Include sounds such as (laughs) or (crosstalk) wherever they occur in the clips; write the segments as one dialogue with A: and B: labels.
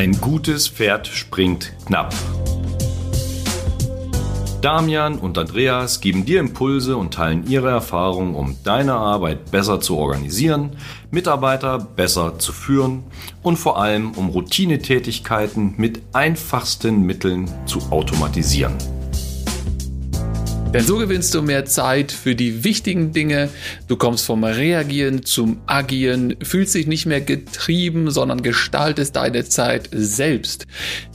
A: Ein gutes Pferd springt knapp. Damian und Andreas geben dir Impulse und teilen ihre Erfahrungen, um deine Arbeit besser zu organisieren, Mitarbeiter besser zu führen und vor allem um Routinetätigkeiten mit einfachsten Mitteln zu automatisieren.
B: Denn so gewinnst du mehr Zeit für die wichtigen Dinge. Du kommst vom Reagieren zum Agieren, fühlst dich nicht mehr getrieben, sondern gestaltest deine Zeit selbst.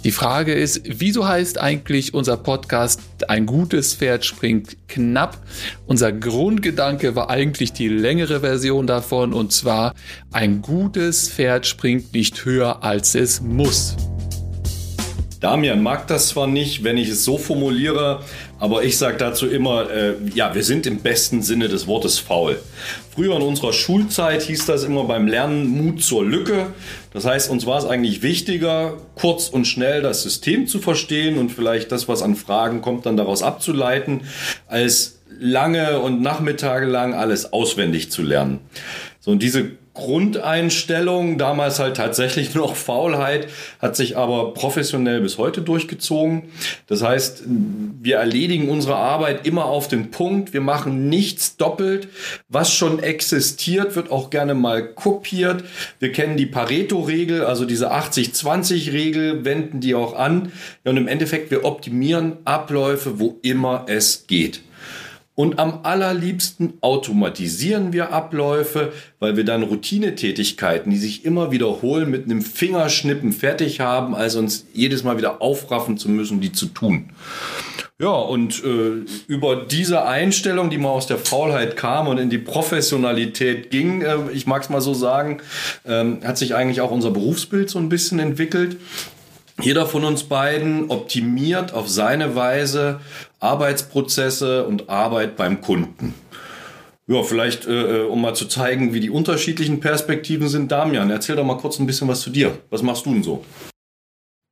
B: Die Frage ist, wieso heißt eigentlich unser Podcast Ein gutes Pferd springt knapp? Unser Grundgedanke war eigentlich die längere Version davon und zwar ein gutes Pferd springt nicht höher als es muss.
A: Damian mag das zwar nicht, wenn ich es so formuliere, aber ich sage dazu immer, äh, ja, wir sind im besten Sinne des Wortes faul. Früher in unserer Schulzeit hieß das immer beim Lernen Mut zur Lücke. Das heißt, uns war es eigentlich wichtiger, kurz und schnell das System zu verstehen und vielleicht das, was an Fragen kommt, dann daraus abzuleiten, als lange und Nachmittage lang alles auswendig zu lernen. So, und diese Grundeinstellung, damals halt tatsächlich (laughs) noch Faulheit, hat sich aber professionell bis heute durchgezogen. Das heißt, wir erledigen unsere Arbeit immer auf den Punkt. Wir machen nichts doppelt. Was schon existiert, wird auch gerne mal kopiert. Wir kennen die Pareto-Regel, also diese 80-20-Regel, wenden die auch an. Und im Endeffekt, wir optimieren Abläufe, wo immer es geht. Und am allerliebsten automatisieren wir Abläufe, weil wir dann Routinetätigkeiten, die sich immer wiederholen, mit einem Fingerschnippen fertig haben, als uns jedes Mal wieder aufraffen zu müssen, die zu tun. Ja, und äh, über diese Einstellung, die mal aus der Faulheit kam und in die Professionalität ging, äh, ich mag es mal so sagen, äh, hat sich eigentlich auch unser Berufsbild so ein bisschen entwickelt. Jeder von uns beiden optimiert auf seine Weise Arbeitsprozesse und Arbeit beim Kunden. Ja, vielleicht, äh, äh, um mal zu zeigen, wie die unterschiedlichen Perspektiven sind. Damian, erzähl doch mal kurz ein bisschen was zu dir. Was machst du denn so?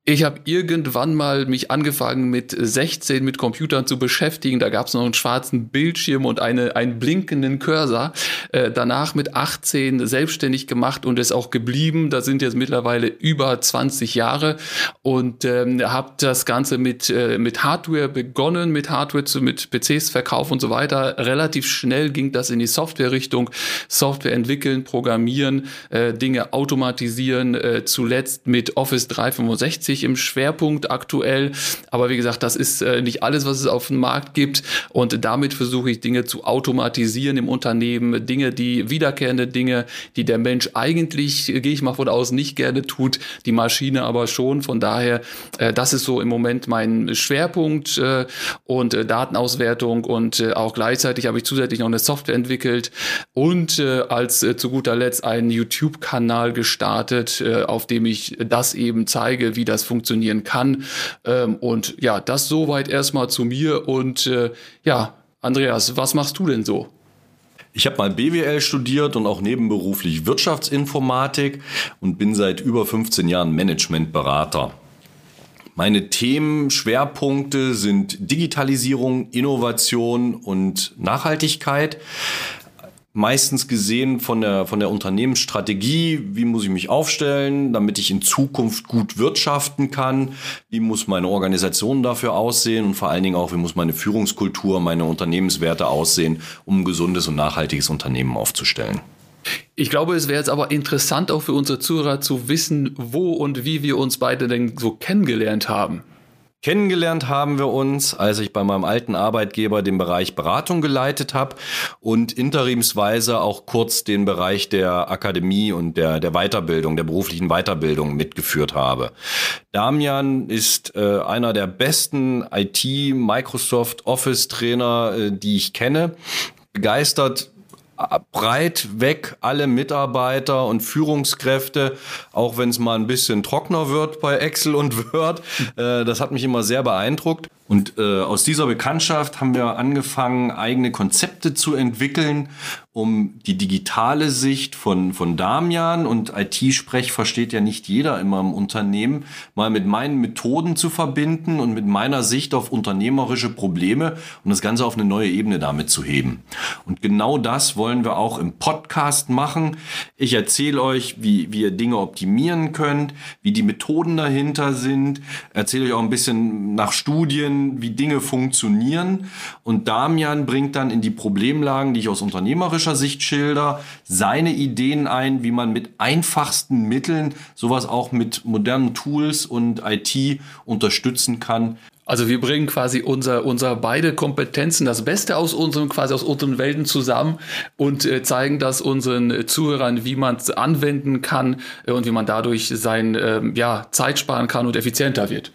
B: Ich habe irgendwann mal mich angefangen mit 16 mit Computern zu beschäftigen. Da gab es noch einen schwarzen Bildschirm und eine, einen blinkenden Cursor. Äh, danach mit 18 selbstständig gemacht und ist auch geblieben. Da sind jetzt mittlerweile über 20 Jahre und ähm, habe das Ganze mit, äh, mit Hardware begonnen, mit Hardware zu, mit PCs Verkauf und so weiter. Relativ schnell ging das in die Software-Richtung. Software entwickeln, programmieren, äh, Dinge automatisieren. Äh, zuletzt mit Office 365 richtig im Schwerpunkt aktuell. Aber wie gesagt, das ist äh, nicht alles, was es auf dem Markt gibt. Und damit versuche ich Dinge zu automatisieren im Unternehmen. Dinge, die wiederkehrende Dinge, die der Mensch eigentlich, gehe ich mal von aus, nicht gerne tut, die Maschine aber schon. Von daher, äh, das ist so im Moment mein Schwerpunkt äh, und äh, Datenauswertung und äh, auch gleichzeitig habe ich zusätzlich noch eine Software entwickelt und äh, als äh, zu guter Letzt einen YouTube-Kanal gestartet, äh, auf dem ich das eben zeige, wie das das funktionieren kann. Ähm, und ja, das soweit erstmal zu mir. Und äh, ja, Andreas, was machst du denn so?
A: Ich habe mal BWL studiert und auch nebenberuflich Wirtschaftsinformatik und bin seit über 15 Jahren Managementberater. Meine Themenschwerpunkte sind Digitalisierung, Innovation und Nachhaltigkeit meistens gesehen von der, von der Unternehmensstrategie, wie muss ich mich aufstellen, damit ich in Zukunft gut wirtschaften kann, wie muss meine Organisation dafür aussehen und vor allen Dingen auch, wie muss meine Führungskultur, meine Unternehmenswerte aussehen, um ein gesundes und nachhaltiges Unternehmen aufzustellen.
B: Ich glaube, es wäre jetzt aber interessant auch für unsere Zuhörer zu wissen, wo und wie wir uns beide denn so kennengelernt haben.
A: Kennengelernt haben wir uns, als ich bei meinem alten Arbeitgeber den Bereich Beratung geleitet habe und interimsweise auch kurz den Bereich der Akademie und der, der Weiterbildung, der beruflichen Weiterbildung mitgeführt habe. Damian ist äh, einer der besten IT, Microsoft Office Trainer, äh, die ich kenne. Begeistert breit weg alle Mitarbeiter und Führungskräfte, auch wenn es mal ein bisschen trockener wird bei Excel und (laughs) Word. Äh, das hat mich immer sehr beeindruckt. Und äh, aus dieser Bekanntschaft haben wir angefangen, eigene Konzepte zu entwickeln, um die digitale Sicht von, von Damian und IT-Sprech versteht ja nicht jeder immer im Unternehmen, mal mit meinen Methoden zu verbinden und mit meiner Sicht auf unternehmerische Probleme und das Ganze auf eine neue Ebene damit zu heben. Und genau das wollen wir auch im Podcast machen. Ich erzähle euch, wie, wie ihr Dinge optimieren könnt, wie die Methoden dahinter sind, erzähle euch auch ein bisschen nach Studien, wie Dinge funktionieren und Damian bringt dann in die Problemlagen, die ich aus unternehmerischer Sicht schilder, seine Ideen ein, wie man mit einfachsten Mitteln sowas auch mit modernen Tools und IT unterstützen kann.
B: Also wir bringen quasi unser, unser beide Kompetenzen, das Beste aus unseren, quasi aus unseren Welten zusammen und äh, zeigen das unseren Zuhörern, wie man es anwenden kann äh, und wie man dadurch sein, äh, ja, Zeit sparen kann und effizienter wird.